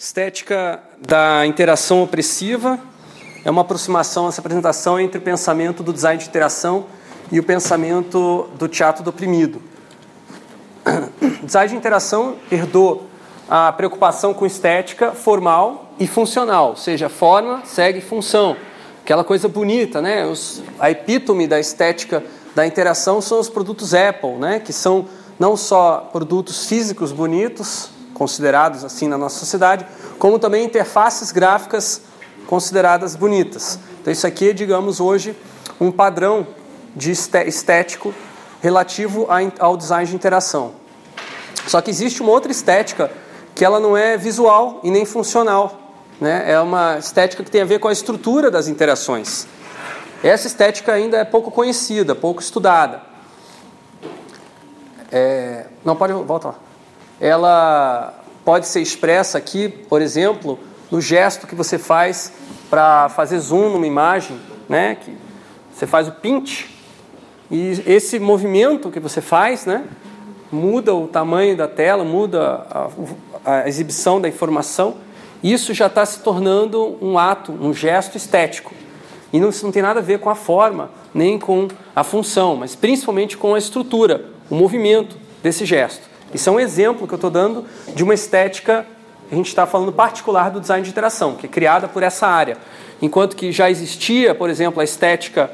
Estética da interação opressiva é uma aproximação, essa apresentação entre o pensamento do design de interação e o pensamento do teatro do oprimido. O design de interação herdou a preocupação com estética formal e funcional, ou seja, forma segue função. Aquela coisa bonita, né? Os, a epítome da estética da interação são os produtos Apple, né? que são não só produtos físicos bonitos, considerados assim na nossa sociedade, como também interfaces gráficas consideradas bonitas. Então isso aqui é, digamos, hoje um padrão de estético relativo ao design de interação. Só que existe uma outra estética que ela não é visual e nem funcional. Né? É uma estética que tem a ver com a estrutura das interações. Essa estética ainda é pouco conhecida, pouco estudada. É... Não, pode, volta lá ela pode ser expressa aqui, por exemplo, no gesto que você faz para fazer zoom numa imagem, né? Que você faz o pinch e esse movimento que você faz, né? Muda o tamanho da tela, muda a, a exibição da informação. Isso já está se tornando um ato, um gesto estético. E não, isso não tem nada a ver com a forma, nem com a função, mas principalmente com a estrutura, o movimento desse gesto. Isso é um exemplo que eu estou dando de uma estética, a gente está falando particular do design de interação, que é criada por essa área. Enquanto que já existia, por exemplo, a estética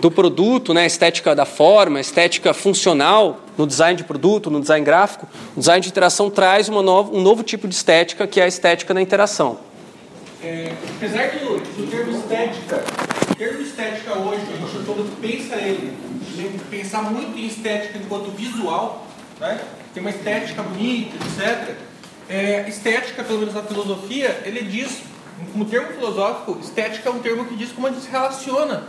do produto, né, a estética da forma, a estética funcional no design de produto, no design gráfico, o design de interação traz nova, um novo tipo de estética, que é a estética da interação. É, apesar do, do termo estética, o termo estética hoje, a gente todo pensa ele, pensar muito em estética enquanto visual, né? Tem uma estética bonita, etc. É, estética, pelo menos na filosofia, ele diz, como termo filosófico, estética é um termo que diz como a gente se relaciona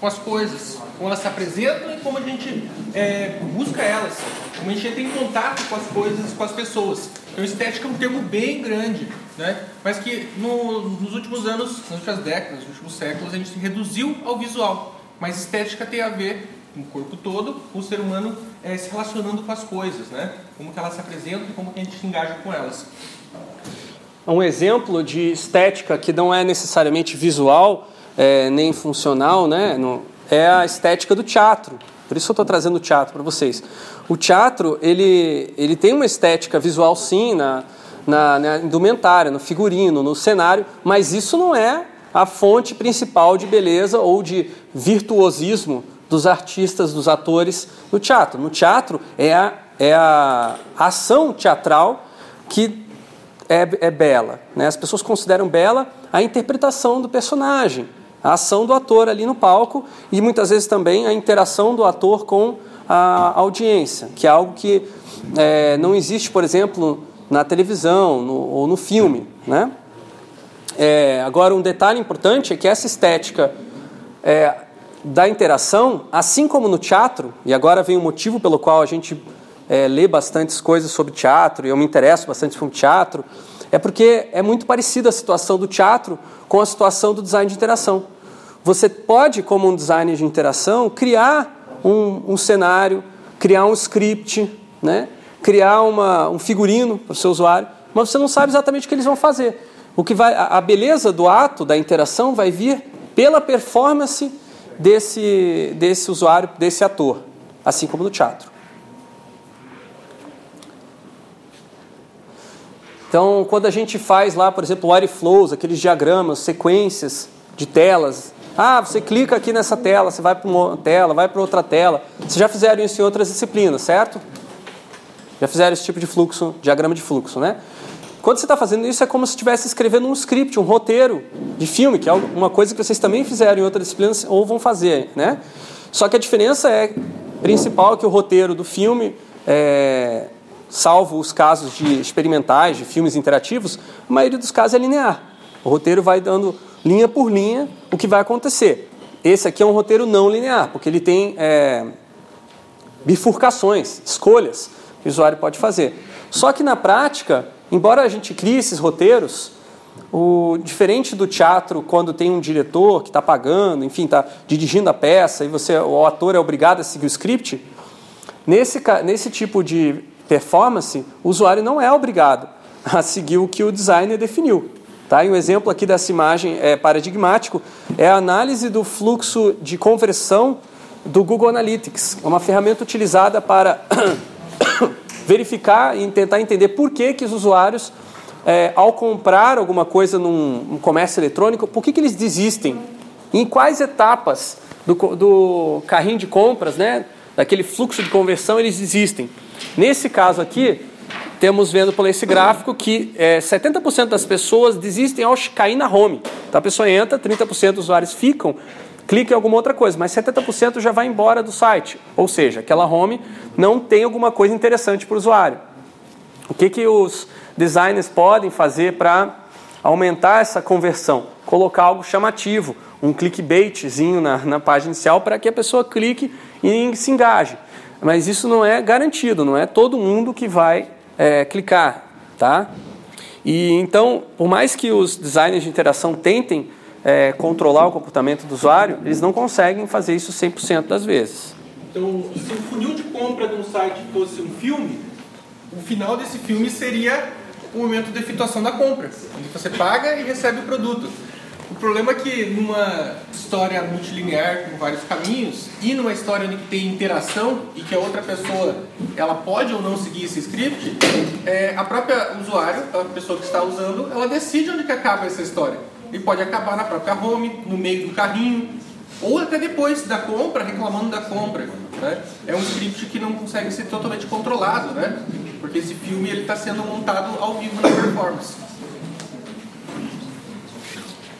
com as coisas, como elas se apresentam e como a gente é, busca elas, como a gente entra em contato com as coisas, com as pessoas. Então, estética é um termo bem grande, né? mas que no, nos últimos anos, nas últimas décadas, nos últimos séculos, a gente se reduziu ao visual. Mas estética tem a ver com o corpo todo, o ser humano é, se relacionando com as coisas, né? Como que elas se apresentam e como que a gente engaja com elas. Um exemplo de estética que não é necessariamente visual é, nem funcional, né? No, é a estética do teatro. Por isso eu estou trazendo o teatro para vocês. O teatro ele, ele tem uma estética visual sim na, na, na indumentária, no figurino, no cenário, mas isso não é a fonte principal de beleza ou de virtuosismo dos artistas, dos atores no teatro. No teatro é a, é a ação teatral que é, é bela. Né? As pessoas consideram bela a interpretação do personagem, a ação do ator ali no palco e muitas vezes também a interação do ator com a audiência, que é algo que é, não existe, por exemplo, na televisão no, ou no filme. Né? É, agora, um detalhe importante é que essa estética é, da interação, assim como no teatro, e agora vem o motivo pelo qual a gente é, lê bastantes coisas sobre teatro, e eu me interesso bastante sobre teatro, é porque é muito parecida a situação do teatro com a situação do design de interação. Você pode, como um designer de interação, criar um, um cenário, criar um script, né? criar uma, um figurino para o seu usuário, mas você não sabe exatamente o que eles vão fazer. O que vai, a beleza do ato da interação vai vir pela performance desse, desse usuário, desse ator, assim como no teatro. Então, quando a gente faz lá, por exemplo, flows, aqueles diagramas, sequências de telas, ah, você clica aqui nessa tela, você vai para uma tela, vai para outra tela. Vocês já fizeram isso em outras disciplinas, certo? Já fizeram esse tipo de fluxo, diagrama de fluxo, né? Quando você está fazendo isso, é como se estivesse escrevendo um script, um roteiro de filme, que é uma coisa que vocês também fizeram em outras disciplinas ou vão fazer, né? Só que a diferença é principal que o roteiro do filme, é, salvo os casos de experimentais, de filmes interativos, a maioria dos casos é linear. O roteiro vai dando linha por linha o que vai acontecer. Esse aqui é um roteiro não linear, porque ele tem é, bifurcações, escolhas que o usuário pode fazer. Só que na prática, Embora a gente crie esses roteiros, o diferente do teatro, quando tem um diretor que está pagando, enfim, está dirigindo a peça e você, o ator é obrigado a seguir o script, nesse, nesse tipo de performance, o usuário não é obrigado a seguir o que o designer definiu. Tá? E um exemplo aqui dessa imagem é paradigmático é a análise do fluxo de conversão do Google Analytics, uma ferramenta utilizada para verificar e tentar entender por que, que os usuários, é, ao comprar alguma coisa num, comércio eletrônico, por que, que eles desistem? Em quais etapas do, do carrinho de compras, né, daquele fluxo de conversão, eles desistem? Nesse caso aqui, temos vendo por esse gráfico que é, 70% das pessoas desistem ao cair na home. Então a pessoa entra, 30% dos usuários ficam, clica em alguma outra coisa, mas 70% já vai embora do site. Ou seja, aquela home não tem alguma coisa interessante para o usuário. O que, que os designers podem fazer para aumentar essa conversão? Colocar algo chamativo, um clickbaitzinho na, na página inicial para que a pessoa clique e se engaje. Mas isso não é garantido, não é todo mundo que vai é, clicar, tá? E então, por mais que os designers de interação tentem é, controlar o comportamento do usuário, eles não conseguem fazer isso 100% das vezes. Então, se o funil de compra de um site fosse um filme, o final desse filme seria o momento de efetuação da compra, onde você paga e recebe o produto. O problema é que numa história multilinear com vários caminhos e numa história onde tem interação e que a outra pessoa ela pode ou não seguir esse script, é, a própria usuário, a pessoa que está usando, ela decide onde que acaba essa história. E pode acabar na própria home, no meio do carrinho, ou até depois da compra, reclamando da compra. Né? É um script que não consegue ser totalmente controlado, né? porque esse filme está sendo montado ao vivo na performance.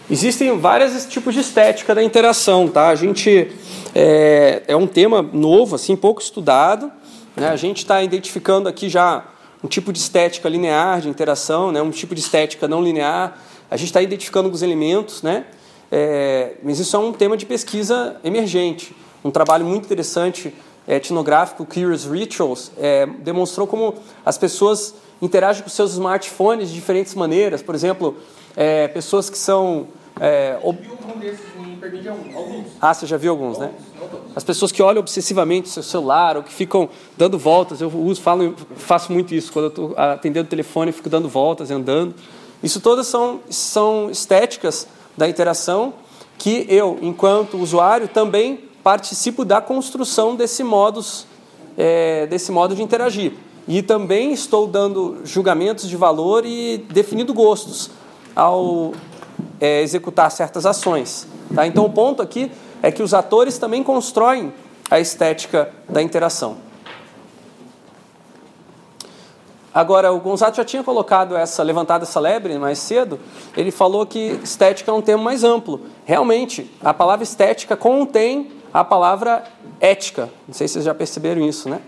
Existem vários tipos de estética da interação, tá? A gente é, é um tema novo, assim, pouco estudado. Né? A gente está identificando aqui já um tipo de estética linear de interação, né? um tipo de estética não linear. A gente está identificando alguns elementos, né? É, mas isso é um tema de pesquisa emergente. Um trabalho muito interessante é, etnográfico, Curious Rituals, é, demonstrou como as pessoas interagem com seus smartphones de diferentes maneiras. Por exemplo, é, pessoas que são. É, ob... Ah, você já viu alguns, né? As pessoas que olham obsessivamente o seu celular ou que ficam dando voltas. Eu uso, falo, faço muito isso quando eu estou atendendo o telefone, fico dando voltas e andando. Isso todas são, são estéticas da interação que eu, enquanto usuário, também participo da construção desse modus, é, desse modo de interagir. E também estou dando julgamentos de valor e definindo gostos ao é, executar certas ações. Tá? Então, o ponto aqui é que os atores também constroem a estética da interação. Agora, o Gonzato já tinha colocado essa levantada essa lebre mais cedo. Ele falou que estética é um termo mais amplo. Realmente, a palavra estética contém a palavra ética. Não sei se vocês já perceberam isso, né?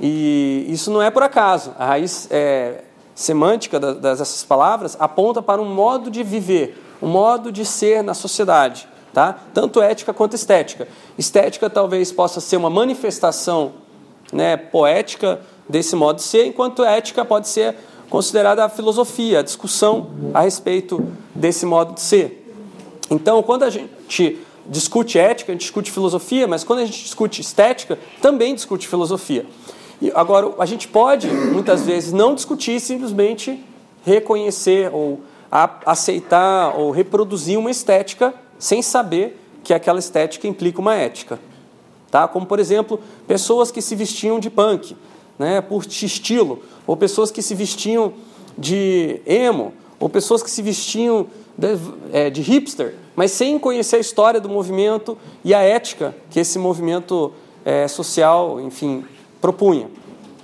E isso não é por acaso. A raiz é, semântica dessas palavras aponta para um modo de viver, um modo de ser na sociedade, tá? Tanto ética quanto estética. Estética talvez possa ser uma manifestação, né, poética desse modo de ser, enquanto ética pode ser considerada a filosofia, a discussão a respeito desse modo de ser. Então, quando a gente discute ética, a gente discute filosofia, mas quando a gente discute estética, também discute filosofia. E agora, a gente pode, muitas vezes, não discutir, simplesmente reconhecer ou aceitar ou reproduzir uma estética sem saber que aquela estética implica uma ética. Tá? Como, por exemplo, pessoas que se vestiam de punk, né, por estilo, ou pessoas que se vestiam de emo, ou pessoas que se vestiam de, é, de hipster, mas sem conhecer a história do movimento e a ética que esse movimento é, social, enfim, propunha.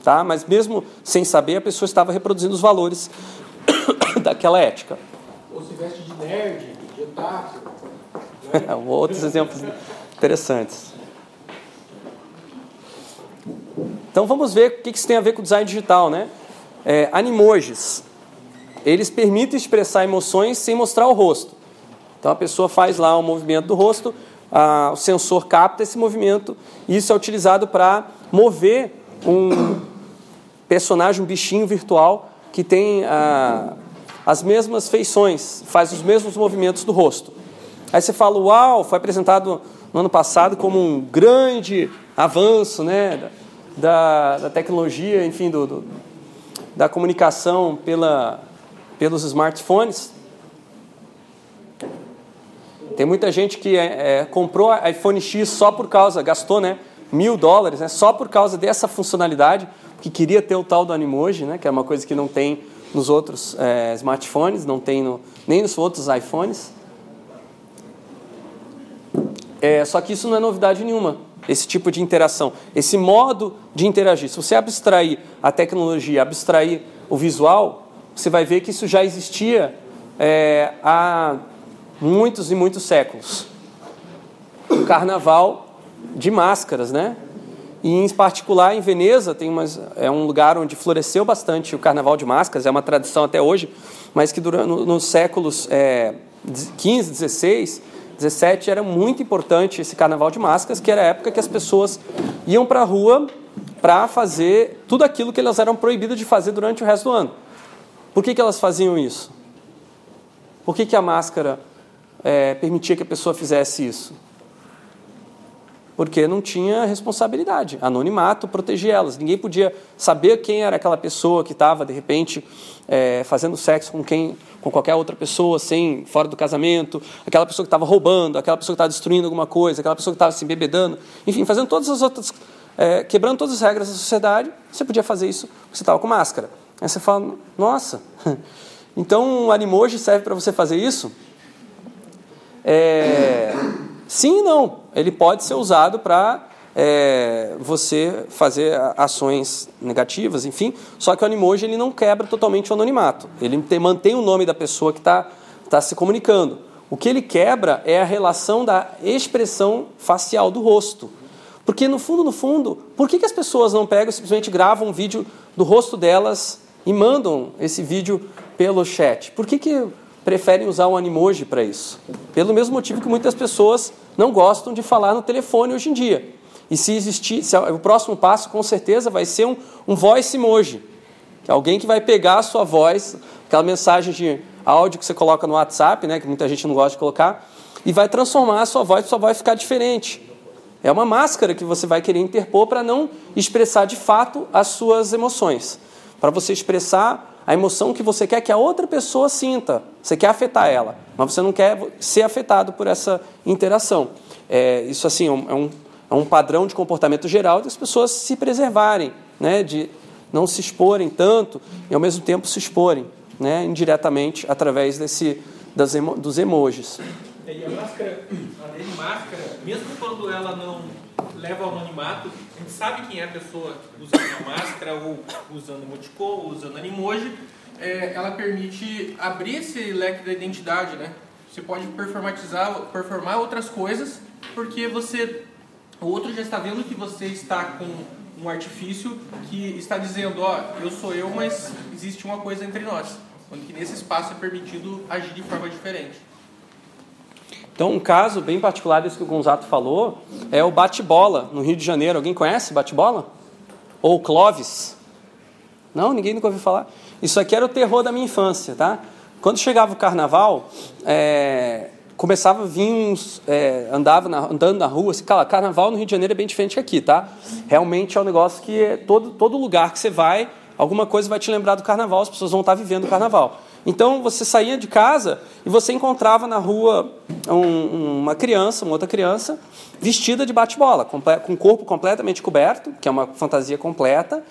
Tá? Mas mesmo sem saber, a pessoa estava reproduzindo os valores daquela ética. Ou se veste de nerd, de otaku. Né? Outros exemplos interessantes. Então vamos ver o que isso tem a ver com o design digital, né? É, animojis. Eles permitem expressar emoções sem mostrar o rosto. Então a pessoa faz lá um movimento do rosto, a, o sensor capta esse movimento e isso é utilizado para mover um personagem, um bichinho virtual que tem a, as mesmas feições, faz os mesmos movimentos do rosto. Aí você fala, uau, foi apresentado no ano passado como um grande avanço né, da, da tecnologia, enfim, do, do da comunicação pela, pelos smartphones. Tem muita gente que é, é, comprou iPhone X só por causa, gastou né, mil dólares, né, só por causa dessa funcionalidade, que queria ter o tal do Animoji, né, que é uma coisa que não tem nos outros é, smartphones, não tem no, nem nos outros iPhones. É, só que isso não é novidade nenhuma, esse tipo de interação, esse modo de interagir. Se você abstrair a tecnologia, abstrair o visual, você vai ver que isso já existia é, há muitos e muitos séculos. O carnaval de máscaras, né? E em particular em Veneza tem umas, é um lugar onde floresceu bastante o carnaval de máscaras, é uma tradição até hoje, mas que durante, nos séculos é, 15, 16, 17 era muito importante esse carnaval de máscaras, que era a época que as pessoas iam para a rua para fazer tudo aquilo que elas eram proibidas de fazer durante o resto do ano. Por que, que elas faziam isso? Por que, que a máscara é, permitia que a pessoa fizesse isso? Porque não tinha responsabilidade. Anonimato protegia elas. Ninguém podia saber quem era aquela pessoa que estava, de repente, é, fazendo sexo com quem com qualquer outra pessoa, sem fora do casamento, aquela pessoa que estava roubando, aquela pessoa que estava destruindo alguma coisa, aquela pessoa que estava se bebedando, enfim, fazendo todas as outras, é, quebrando todas as regras da sociedade, você podia fazer isso porque você estava com máscara. Aí você fala, nossa, então o animoji serve para você fazer isso? É, sim e não. Ele pode ser usado para é, você fazer ações negativas, enfim. Só que o Animoji ele não quebra totalmente o anonimato. Ele mantém o nome da pessoa que está tá se comunicando. O que ele quebra é a relação da expressão facial do rosto. Porque, no fundo, no fundo, por que, que as pessoas não pegam e simplesmente gravam um vídeo do rosto delas e mandam esse vídeo pelo chat? Por que, que preferem usar o Animoji para isso? Pelo mesmo motivo que muitas pessoas não gostam de falar no telefone hoje em dia. E se existir, se, o próximo passo com certeza vai ser um, um voice emoji, que é alguém que vai pegar a sua voz, aquela mensagem de áudio que você coloca no WhatsApp, né, que muita gente não gosta de colocar, e vai transformar a sua voz, sua voz ficar diferente. É uma máscara que você vai querer interpor para não expressar de fato as suas emoções, para você expressar a emoção que você quer que a outra pessoa sinta. Você quer afetar ela, mas você não quer ser afetado por essa interação. É, isso assim é um, é é um padrão de comportamento geral das pessoas se preservarem, né, de não se exporem tanto e ao mesmo tempo se exporem, né, indiretamente através desse das emo, dos emojis. E a máscara, a máscara, mesmo quando ela não leva ao anonimato, a gente sabe quem é a pessoa usando a máscara ou usando emoticon, ou usando animoji, é, ela permite abrir esse leque da identidade, né? Você pode performatizar, performar outras coisas, porque você o outro já está vendo que você está com um artifício que está dizendo, ó, eu sou eu, mas existe uma coisa entre nós. Onde que nesse espaço é permitido agir de forma diferente. Então, um caso bem particular desse que o Gonzato falou é o bate-bola no Rio de Janeiro. Alguém conhece bate-bola? Ou Clovis? Não, ninguém nunca ouviu falar. Isso aqui era o terror da minha infância, tá? Quando chegava o carnaval, é, começava a vir uns. É, andava na, andando na rua, assim, cara, carnaval no Rio de Janeiro é bem diferente aqui, tá? Realmente é um negócio que é todo, todo lugar que você vai, alguma coisa vai te lembrar do carnaval, as pessoas vão estar vivendo o carnaval. Então você saía de casa e você encontrava na rua um, uma criança, uma outra criança, vestida de bate-bola, com o corpo completamente coberto, que é uma fantasia completa,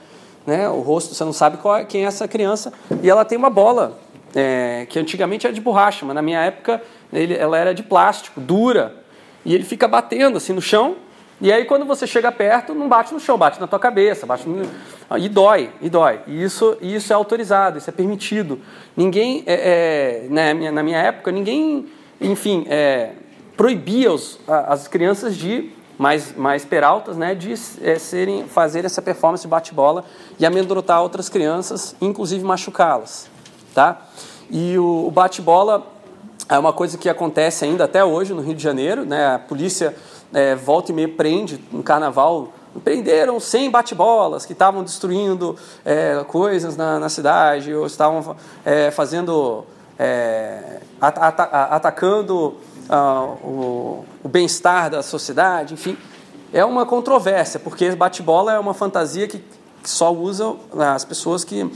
né? o rosto você não sabe qual, é, quem é essa criança, e ela tem uma bola, é, que antigamente era de borracha, mas na minha época ele, ela era de plástico, dura, e ele fica batendo assim no chão. E aí quando você chega perto, não bate no chão, bate na tua cabeça, bate no... e dói, e dói. E isso, isso é autorizado, isso é permitido. Ninguém, é, é, na, minha, na minha época, ninguém, enfim, é, proibia os, as crianças de mais, mais peraltas, né, de é, serem, fazer essa performance de bate-bola e amedrontar outras crianças, inclusive machucá-las, tá? E o, o bate-bola é uma coisa que acontece ainda até hoje no Rio de Janeiro, né? A polícia é, volta e meia prende no carnaval. Prenderam 100 bate-bolas que estavam destruindo é, coisas na, na, cidade, ou estavam é, fazendo. É, at at atacando uh, o, o bem-estar da sociedade, enfim. É uma controvérsia, porque bate-bola é uma fantasia que que só usa as pessoas que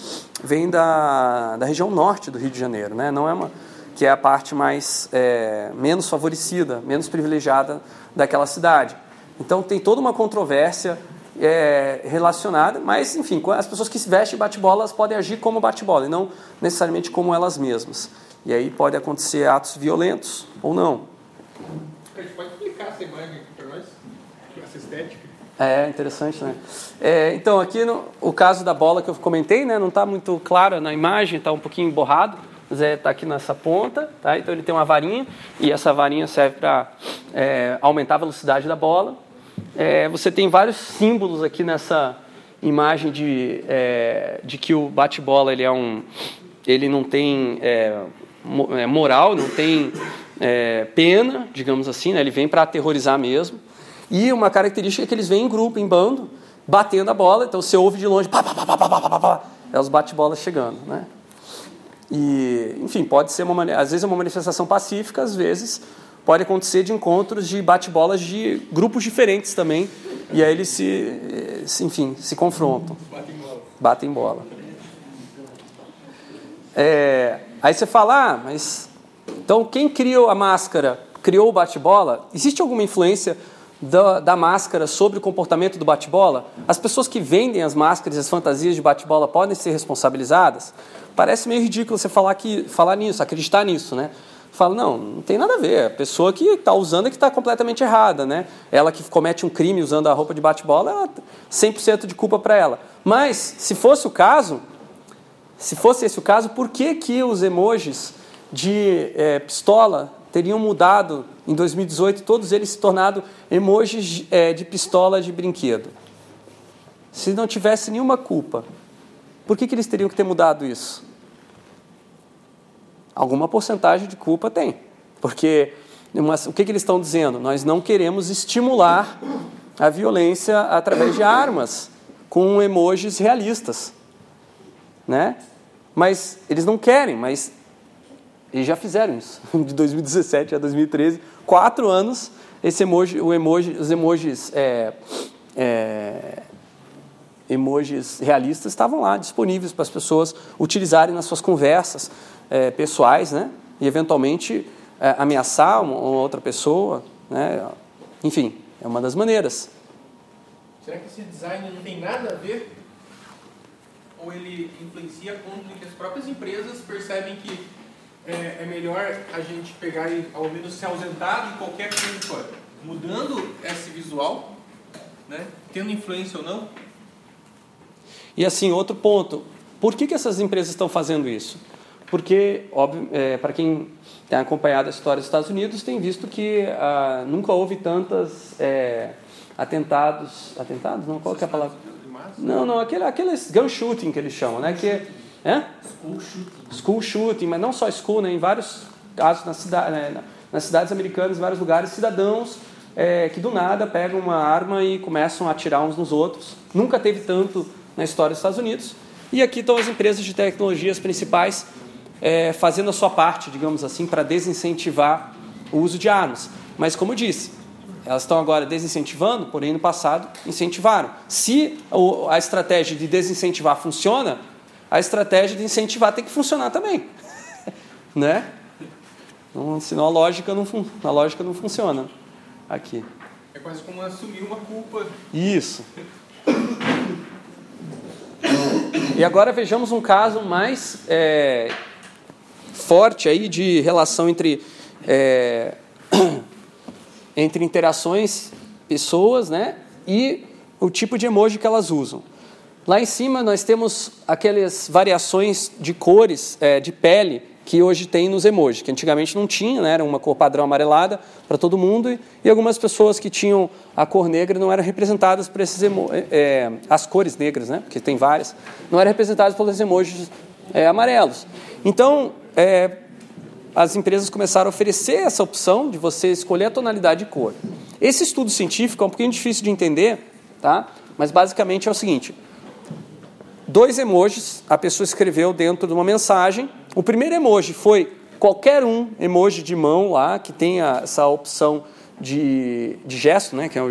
vêm da, da região norte do Rio de Janeiro, né? Não é uma que é a parte mais é, menos favorecida, menos privilegiada daquela cidade. Então tem toda uma controvérsia é, relacionada, mas enfim, as pessoas que se vestem bate-bola podem agir como bate-bola e não necessariamente como elas mesmas. E aí pode acontecer atos violentos ou não. A gente pode explicar essa imagem aqui para nós, essa estética. É interessante, né? É, então aqui no, o caso da bola que eu comentei, né, não está muito claro na imagem, está um pouquinho borrado. Zé está aqui nessa ponta, tá? então ele tem uma varinha e essa varinha serve para é, aumentar a velocidade da bola. É, você tem vários símbolos aqui nessa imagem de, é, de que o bate-bola ele é um, ele não tem é, é, moral, não tem é, pena, digamos assim, né? ele vem para aterrorizar mesmo. E uma característica é que eles vêm em grupo, em bando, batendo a bola, então você ouve de longe, pá, pá, pá, pá, pá, pá, pá, é os bate-bolas chegando, né? E, enfim, pode ser uma às vezes é uma manifestação pacífica, às vezes pode acontecer de encontros de bate-bolas de grupos diferentes também, e aí eles se, se enfim, se confrontam. Batem bola. Batem bola. É, aí você fala, ah, mas então quem criou a máscara criou o bate-bola? Existe alguma influência da, da, máscara sobre o comportamento do bate-bola? As pessoas que vendem as máscaras e as fantasias de bate-bola podem ser responsabilizadas? Parece meio ridículo você falar, que, falar nisso, acreditar nisso, né? Fala, não, não tem nada a ver. A pessoa que está usando é que está completamente errada, né? Ela que comete um crime usando a roupa de bate-bola, ela 100% de culpa para ela. Mas, se fosse o caso, se fosse esse o caso, por que, que os emojis de é, pistola teriam mudado em 2018, todos eles se tornado emojis é, de pistola de brinquedo? Se não tivesse nenhuma culpa. Por que, que eles teriam que ter mudado isso? Alguma porcentagem de culpa tem. Porque o que, que eles estão dizendo? Nós não queremos estimular a violência através de armas, com emojis realistas. Né? Mas eles não querem, mas eles já fizeram isso. De 2017 a 2013, quatro anos, esse emoji, o emoji, os emojis é, é, emojis realistas estavam lá disponíveis para as pessoas utilizarem nas suas conversas é, pessoais, né? E eventualmente é, ameaçar uma, uma, outra pessoa, né? Enfim, é uma das maneiras. Será que esse design não tem nada a ver? Ou ele influencia que as próprias empresas percebem que é, é melhor a gente pegar e ao menos se ausentar de qualquer culpa, mudando esse visual, né? Tendo influência ou não? E assim, outro ponto, por que, que essas empresas estão fazendo isso? Porque, óbvio, é, para quem tem acompanhado a história dos Estados Unidos, tem visto que ah, nunca houve tantos é, atentados. Atentados? Não, qual que é a palavra? Não, não, aquele, aqueles gun shooting que eles chamam, né? Que, é? School shooting. School shooting, mas não só school, né? Em vários casos na cidade, né? nas cidades americanas, em vários lugares, cidadãos é, que do nada pegam uma arma e começam a atirar uns nos outros. Nunca teve tanto na história dos Estados Unidos. E aqui estão as empresas de tecnologias principais é, fazendo a sua parte, digamos assim, para desincentivar o uso de armas. Mas, como disse, elas estão agora desincentivando, porém no passado incentivaram. Se a estratégia de desincentivar funciona, a estratégia de incentivar tem que funcionar também. né? Então, senão a lógica, não a lógica não funciona aqui. É quase como assumir uma culpa. Isso. E agora vejamos um caso mais é, forte aí de relação entre, é, entre interações, pessoas, né? E o tipo de emoji que elas usam. Lá em cima nós temos aquelas variações de cores, é, de pele, que hoje tem nos emojis, que antigamente não tinha, né? era uma cor padrão amarelada para todo mundo, e, e, algumas pessoas que tinham a cor negra não eram representadas por esses emojis, é, é, as cores negras, né? porque tem várias, não eram representadas pelos emojis é, amarelos. Então, é, as empresas começaram a oferecer essa opção de você escolher a tonalidade de cor. Esse estudo científico é um pouquinho difícil de entender, tá? mas basicamente é o seguinte, dois emojis, a pessoa escreveu dentro de uma mensagem. O primeiro emoji foi qualquer um emoji de mão lá, que tenha essa opção de, de gesto, né, que, é o,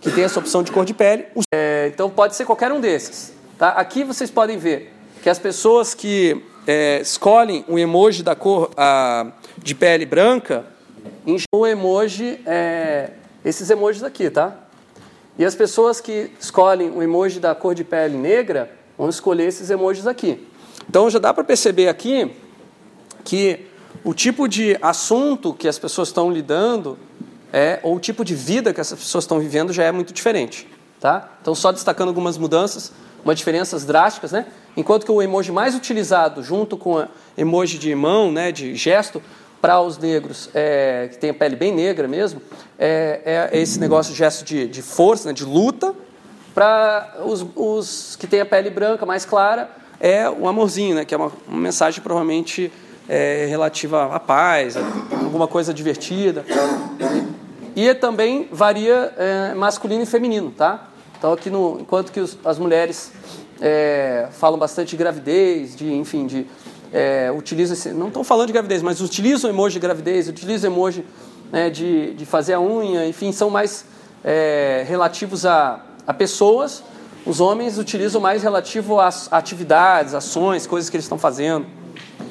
que tem essa opção de cor de pele. É, então pode ser qualquer um desses. Tá? Aqui vocês podem ver que as pessoas que é, escolhem o emoji da cor a, de pele branca, o emoji, é, esses emojis aqui, tá? E as pessoas que escolhem o emoji da cor de pele negra vão escolher esses emojis aqui. Então já dá para perceber aqui que o tipo de assunto que as pessoas estão lidando é, ou o tipo de vida que essas pessoas estão vivendo já é muito diferente. Tá? Então, só destacando algumas mudanças, umas diferenças drásticas, né? Enquanto que o emoji mais utilizado, junto com o emoji de mão, né, de gesto, para os negros é, que tem a pele bem negra mesmo, é, é esse negócio de gesto de, de força, né, de luta. Para os, os, que têm a pele branca, mais clara, é o amorzinho, né, que é uma, uma mensagem provavelmente é, relativa à paz, alguma coisa divertida. E também varia é, masculino e feminino, tá? Então aqui no, enquanto que os, as mulheres é, falam bastante de gravidez, de enfim, de é, utilizam esse, não estão falando de gravidez, mas utilizam emoji de gravidez, utilizam emoji né, de, de fazer a unha, enfim, são mais é, relativos a, a pessoas. Os homens utilizam mais relativo às atividades, ações, coisas que eles estão fazendo.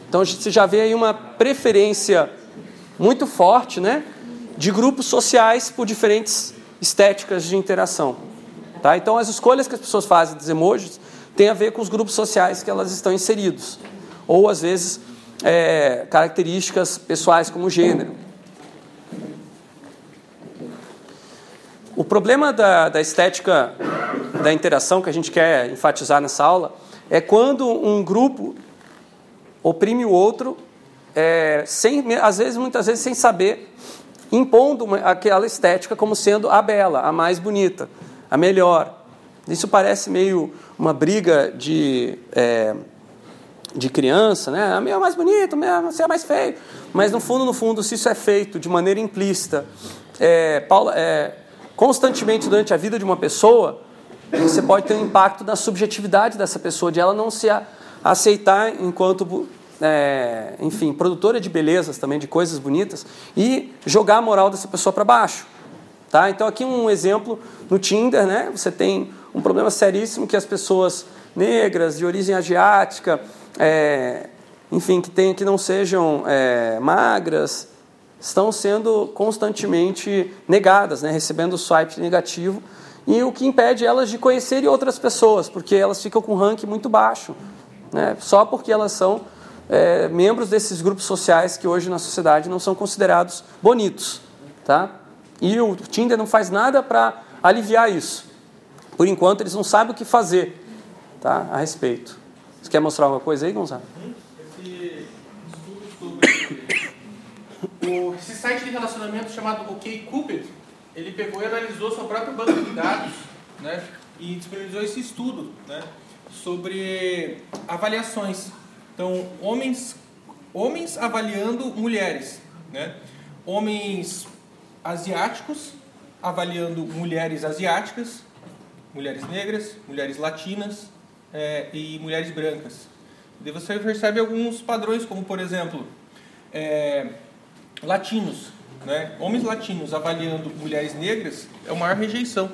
Então você já vê aí uma preferência muito forte, né? de grupos sociais por diferentes estéticas de interação. Tá? Então, as escolhas que as pessoas fazem dos emojis têm a ver com os grupos sociais que elas estão inseridos. Ou, às vezes, é, características pessoais como gênero. O problema da, da estética da interação que a gente quer enfatizar nessa aula é quando um grupo oprime o outro, é, sem, às vezes, muitas vezes, sem saber impondo uma, aquela estética como sendo a bela, a mais bonita, a melhor. Isso parece meio uma briga de, é, de criança, né? A minha é mais bonita, a minha você é mais feio. Mas no fundo, no fundo, se isso é feito de maneira implícita, é, Paula, é, constantemente durante a vida de uma pessoa, você pode ter um impacto na subjetividade dessa pessoa, de ela não se aceitar enquanto é, enfim, produtora de belezas também, de coisas bonitas, e jogar a moral dessa pessoa para baixo. Tá? Então, aqui um exemplo no Tinder, né? você tem um problema seríssimo que as pessoas negras, de origem asiática, é, enfim, que, tem, que não sejam é, magras, estão sendo constantemente negadas, né? recebendo swipe negativo, e o que impede elas de conhecerem outras pessoas, porque elas ficam com um ranking muito baixo, né? só porque elas são é, membros desses grupos sociais que hoje na sociedade não são considerados bonitos. Tá? E o Tinder não faz nada para aliviar isso. Por enquanto, eles não sabem o que fazer tá? a respeito. Você quer mostrar alguma coisa aí, Gonzalo? Esse estudo sobre o, esse site de relacionamento chamado OkCupid, ele pegou e analisou seu próprio banco de dados né, e disponibilizou esse estudo né, sobre avaliações então, homens, homens avaliando mulheres, né? Homens asiáticos avaliando mulheres asiáticas, mulheres negras, mulheres latinas é, e mulheres brancas. E você percebe alguns padrões, como por exemplo, é, latinos, né? homens latinos avaliando mulheres negras é a maior rejeição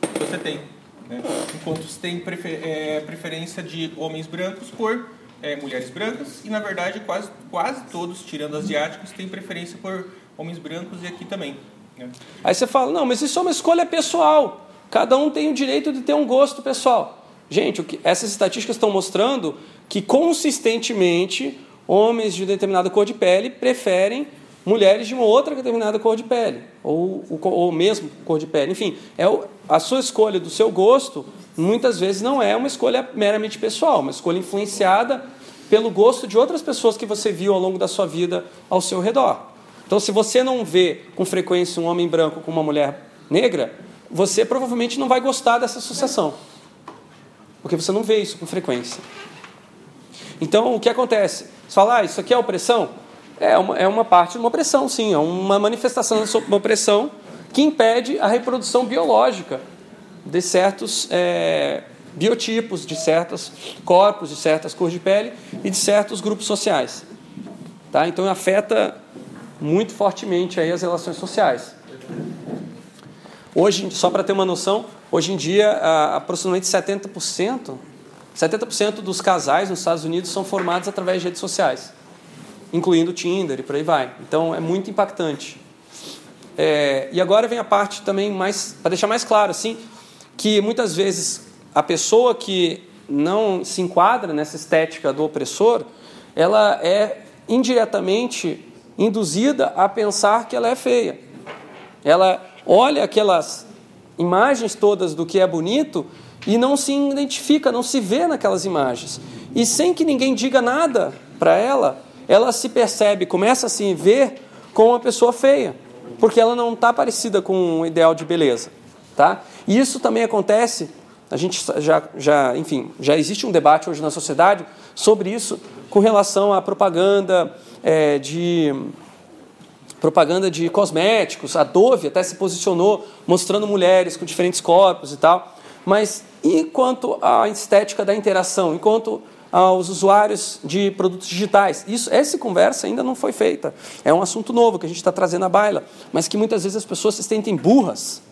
que você tem. Né? Enquanto você tem prefer, é, preferência de homens brancos por é, mulheres brancas e, na verdade, quase, quase todos, tirando asiáticos, têm preferência por homens brancos e aqui também. Né? Aí você fala, não, mas isso é uma escolha pessoal. Cada um tem o direito de ter um gosto pessoal. Gente, que, essas estatísticas estão mostrando que consistentemente homens de determinada cor de pele preferem mulheres de uma outra determinada cor de pele, ou, ou mesmo cor de pele. Enfim, é a sua escolha do seu gosto muitas vezes não é uma escolha meramente pessoal, uma escolha influenciada pelo gosto de outras pessoas que você viu ao longo da sua vida ao seu redor. Então, se você não vê com frequência um homem branco com uma mulher negra, você provavelmente não vai gostar dessa associação, porque você não vê isso com frequência. Então, o que acontece? Você fala, ah, isso aqui é opressão? É uma, é uma parte de uma opressão, sim, é uma manifestação de uma opressão que impede a reprodução biológica de certos é, biotipos, de certos corpos, de certas cores de pele e de certos grupos sociais. Tá? Então afeta muito fortemente aí as relações sociais. Hoje, só para ter uma noção, hoje em dia aproximadamente 70% 70% dos casais nos Estados Unidos são formados através de redes sociais, incluindo Tinder e por aí vai. Então é muito impactante. É, e agora vem a parte também mais, para deixar mais claro, assim, que muitas vezes a pessoa que não se enquadra nessa estética do opressor, ela é indiretamente induzida a pensar que ela é feia. Ela olha aquelas imagens todas do que é bonito e não se identifica, não se vê naquelas imagens. E sem que ninguém diga nada para ela, ela se percebe, começa a se ver como uma pessoa feia, porque ela não está parecida com um ideal de beleza. Tá? E isso também acontece, a gente já, já, enfim, já existe um debate hoje na sociedade sobre isso com relação à propaganda é, de propaganda de cosméticos. A Dove até se posicionou mostrando mulheres com diferentes corpos e tal. Mas enquanto à estética da interação, enquanto aos usuários de produtos digitais. Isso, essa conversa ainda não foi feita. É um assunto novo que a gente está trazendo à baila, mas que muitas vezes as pessoas se sentem burras,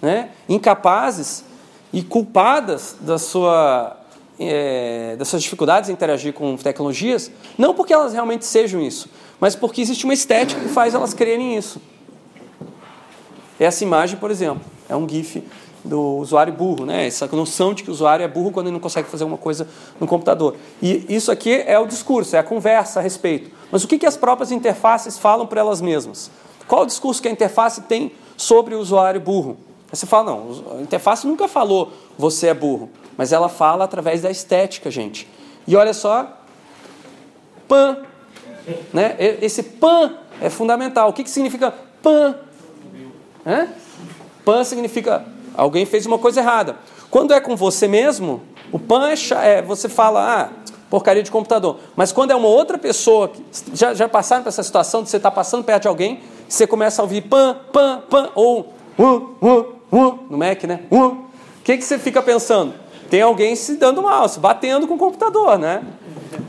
né? incapazes e culpadas da sua, é, das suas dificuldades em interagir com tecnologias, não porque elas realmente sejam isso, mas porque existe uma estética que faz elas crerem isso. Essa imagem, por exemplo, é um GIF do usuário burro, né? essa noção de que o usuário é burro quando ele não consegue fazer uma coisa no computador. E isso aqui é o discurso, é a conversa a respeito. Mas o que, que as próprias interfaces falam para elas mesmas? Qual o discurso que a interface tem sobre o usuário burro? Aí você fala, não, a interface nunca falou você é burro, mas ela fala através da estética, gente. E olha só, pan, né? Esse pan é fundamental. O que, que significa pan? É? Pan significa alguém fez uma coisa errada. Quando é com você mesmo, o pan é, você fala, ah, porcaria de computador. Mas quando é uma outra pessoa, já, já passaram por essa situação de você estar tá passando perto de alguém, você começa a ouvir pan, pan, pan, ou uh, uh, uh, no Mac, né? Uh. O que, que você fica pensando? Tem alguém se dando mal, se batendo com o computador, né?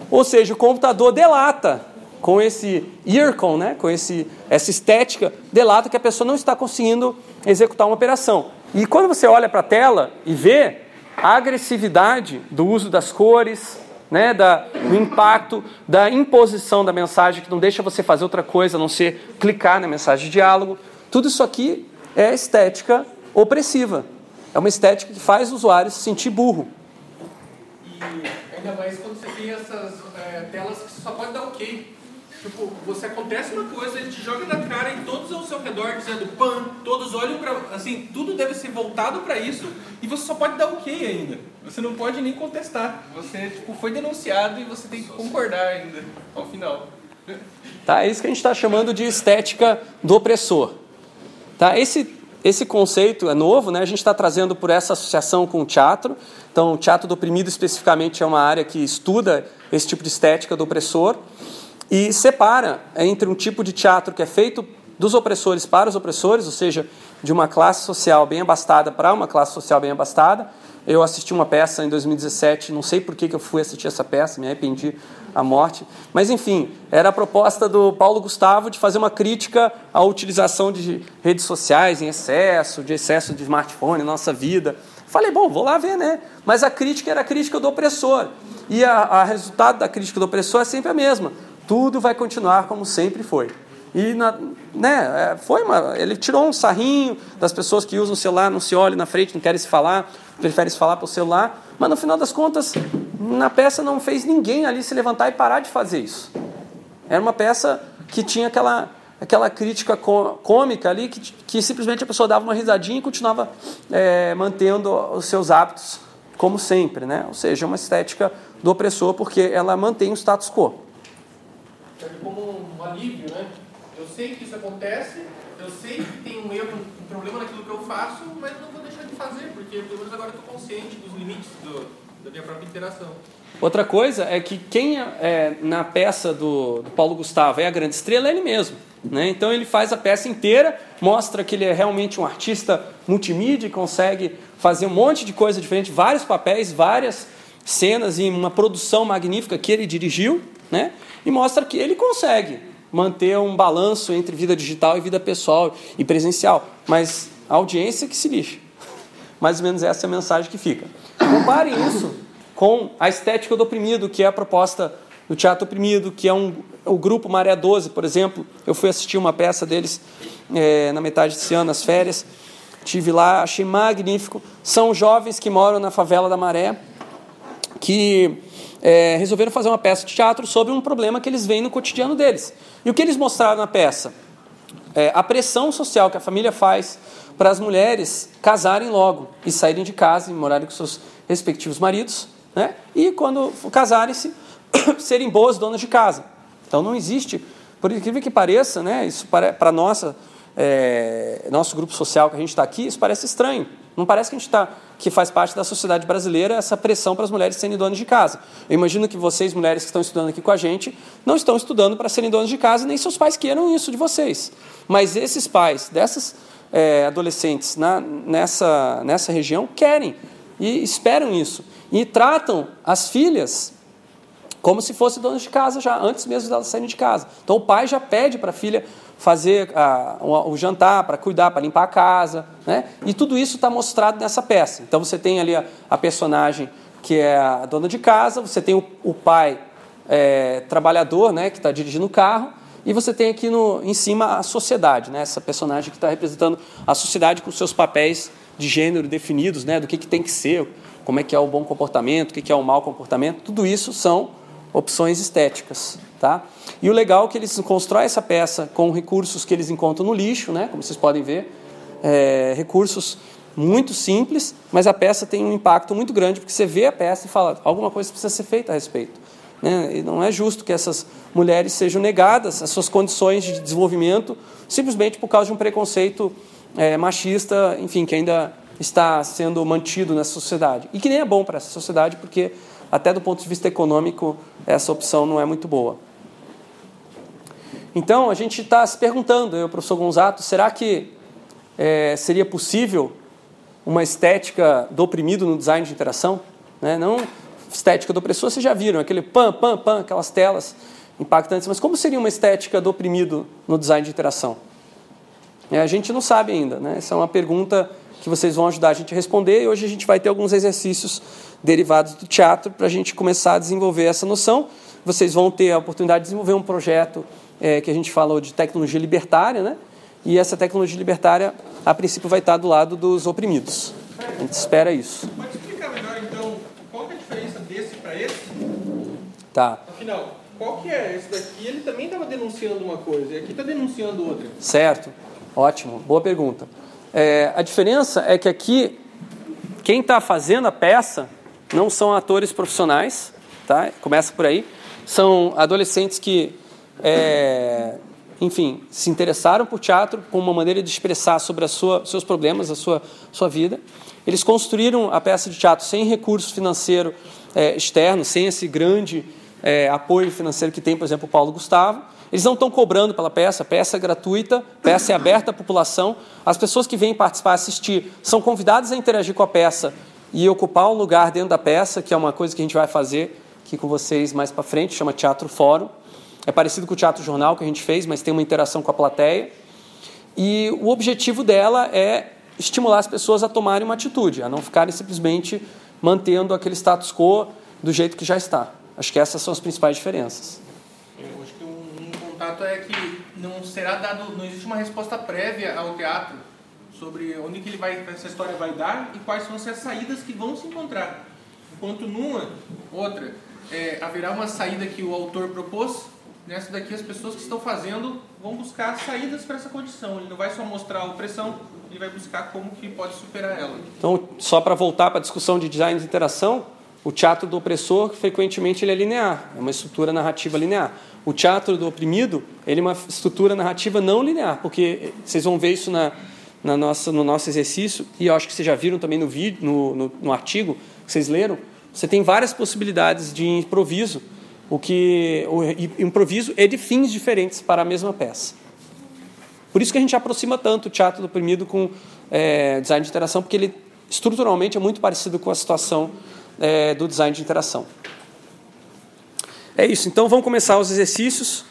Ou seja, o computador delata com esse earcon, né? com esse, essa estética, delata que a pessoa não está conseguindo executar uma operação. E quando você olha para a tela e vê a agressividade do uso das cores, né, da, do impacto, da imposição da mensagem, que não deixa você fazer outra coisa a não ser clicar na mensagem de diálogo, tudo isso aqui é estética opressiva. É uma estética que faz o usuário se sentir burro. E ainda mais quando você tem essas é, telas que você só pode dar ok. Tipo, você acontece uma coisa, ele te joga na cara e todos ao seu redor dizendo pan, todos olham para, assim, tudo deve ser voltado para isso e você só pode dar ok ainda. Você não pode nem contestar. Você tipo foi denunciado e você tem que concordar ainda ao final. Tá, é isso que a gente está chamando de estética do opressor. Tá, esse esse conceito é novo, né? a gente está trazendo por essa associação com o teatro. Então, o teatro do oprimido, especificamente, é uma área que estuda esse tipo de estética do opressor e separa entre um tipo de teatro que é feito dos opressores para os opressores, ou seja, de uma classe social bem abastada para uma classe social bem abastada, eu assisti uma peça em 2017, não sei por que, eu fui assistir essa peça, me arrependi a morte. Mas, enfim, era a proposta do Paulo Gustavo de fazer uma crítica à utilização de redes sociais em excesso, de excesso de smartphone na nossa vida. Falei, bom, vou lá ver, né? Mas a crítica era a crítica do opressor. E a resultado da crítica do opressor é sempre a mesma. Tudo vai continuar como sempre foi. E na, né, é, foi uma, ele tirou um sarrinho das pessoas que usam o celular, não se olham na frente, não querem se falar, preferem se falar pelo celular. Mas no final das contas, na peça não fez ninguém ali se levantar e parar de fazer isso. Era uma peça que tinha aquela, aquela crítica cômica ali, que, que simplesmente a pessoa dava uma risadinha e continuava é, mantendo os seus hábitos como sempre. Né? Ou seja, uma estética do opressor, porque ela mantém o status quo. Como um alívio, né? Eu sei que isso acontece, eu sei que tem um erro, um problema naquilo que eu faço, mas não vou deixar de fazer, porque pelo menos agora eu estou consciente dos limites do, da minha própria interação. Outra coisa é que quem é, na peça do, do, Paulo Gustavo é a grande estrela é ele mesmo. Né? Então ele faz a peça inteira, mostra que ele é realmente um artista multimídia e consegue fazer um monte de coisa diferente, vários papéis, várias cenas e uma produção magnífica que ele dirigiu, né? e mostra que ele consegue manter um balanço entre vida digital e vida pessoal e presencial. Mas a audiência que se lixe. Mais ou menos essa é a mensagem que fica. Comparem isso com a estética do oprimido, que é a proposta do Teatro Oprimido, que é um, o grupo Maré 12, por exemplo. Eu fui assistir uma peça deles é, na metade desse ano, nas férias. Tive lá, achei magnífico. São jovens que moram na favela da Maré, que é, resolveram fazer uma peça de teatro sobre um problema que eles veem no cotidiano deles. E o que eles mostraram na peça? É, a pressão social que a família faz para as mulheres casarem logo e saírem de casa e morarem com seus respectivos maridos, né? e quando casarem-se, serem boas donas de casa. Então não existe, por incrível que pareça, né, isso para nossa é, nosso grupo social que a gente está aqui, isso parece estranho. Não parece que a gente está que faz parte da sociedade brasileira essa pressão para as mulheres serem donas de casa. Eu imagino que vocês, mulheres que estão estudando aqui com a gente, não estão estudando para serem donas de casa, nem seus pais queiram isso de vocês. Mas esses pais dessas é, adolescentes na, nessa, nessa região querem e esperam isso. E tratam as filhas como se fossem donas de casa já, antes mesmo delas saírem de casa. Então o pai já pede para a filha fazer a, o, o, jantar, para cuidar, para limpar a casa, né? E tudo isso está mostrado nessa peça. Então você tem ali a, a, personagem que é a dona de casa, você tem o, o pai é, trabalhador, né, que está dirigindo o carro, e você tem aqui no, em cima a sociedade, né, essa personagem que está representando a sociedade com seus papéis de gênero definidos, né, do que, que tem que ser, como é que é o bom comportamento, o que, que é o mau comportamento. Tudo isso são opções estéticas. Tá? E o legal é que eles constroem essa peça com recursos que eles encontram no lixo, né? como vocês podem ver, é, recursos muito simples, mas a peça tem um impacto muito grande, porque você vê a peça e fala, alguma coisa precisa ser feita a respeito. Né? E não é justo que essas mulheres sejam negadas as suas condições de desenvolvimento simplesmente por causa de um preconceito é, machista, enfim, que ainda está sendo mantido nessa sociedade. E que nem é bom para essa sociedade, porque até do ponto de vista econômico, essa opção não é muito boa. Então, a gente está se perguntando, eu, professor Gonzato, será que é, seria possível uma estética do oprimido no design de interação? Né? Não estética do opressor, vocês já viram, aquele pam, pam, pam, aquelas telas impactantes, mas como seria uma estética do oprimido no design de interação? É, a gente não sabe ainda, né? essa é uma pergunta que vocês vão ajudar a gente a responder e hoje a gente vai ter alguns exercícios derivados do teatro para a gente começar a desenvolver essa noção. Vocês vão ter a oportunidade de desenvolver um projeto é, que a gente falou de tecnologia libertária, né? E essa tecnologia libertária, a princípio, vai estar do lado dos oprimidos. A gente espera isso. Pode explicar melhor, então, qual é a diferença desse para esse? Tá. Afinal, qual que é? Esse daqui, ele também estava denunciando uma coisa, e aqui está denunciando outra. Certo. Ótimo. Boa pergunta. É, a diferença é que aqui, quem está fazendo a peça não são atores profissionais, tá? começa por aí, são adolescentes que, é, enfim, se interessaram por teatro como uma maneira de expressar sobre os seus problemas, a sua, sua vida. Eles construíram a peça de teatro sem recurso financeiro é, externo, sem esse grande é, apoio financeiro que tem, por exemplo, o Paulo Gustavo. Eles não estão cobrando pela peça, a peça é gratuita, a peça é aberta à população. As pessoas que vêm participar, assistir, são convidadas a interagir com a peça e ocupar um lugar dentro da peça, que é uma coisa que a gente vai fazer aqui com vocês mais para frente, chama Teatro Fórum. É parecido com o Teatro Jornal que a gente fez, mas tem uma interação com a plateia. E o objetivo dela é estimular as pessoas a tomarem uma atitude, a não ficarem simplesmente mantendo aquele status quo do jeito que já está. Acho que essas são as principais diferenças. Eu acho que um, um contato é que não será dado, não existe uma resposta prévia ao teatro sobre onde que ele vai, essa história vai dar e quais são as saídas que vão se encontrar. Enquanto numa, outra, é, haverá uma saída que o autor propôs, nessa daqui as pessoas que estão fazendo vão buscar saídas para essa condição. Ele não vai só mostrar a opressão, ele vai buscar como que pode superar ela. Então, só para voltar para a discussão de design de interação, o teatro do opressor, frequentemente, ele é linear, é uma estrutura narrativa linear. O teatro do oprimido, ele é uma estrutura narrativa não linear, porque vocês vão ver isso na, na nossa, no nosso exercício, e eu acho que vocês já viram também no, vídeo, no, no, no artigo que vocês leram, você tem várias possibilidades de improviso, o que o improviso é de fins diferentes para a mesma peça. Por isso que a gente aproxima tanto o teatro do oprimido com é, design de interação, porque ele estruturalmente é muito parecido com a situação é, do design de interação. É isso, então vamos começar os exercícios.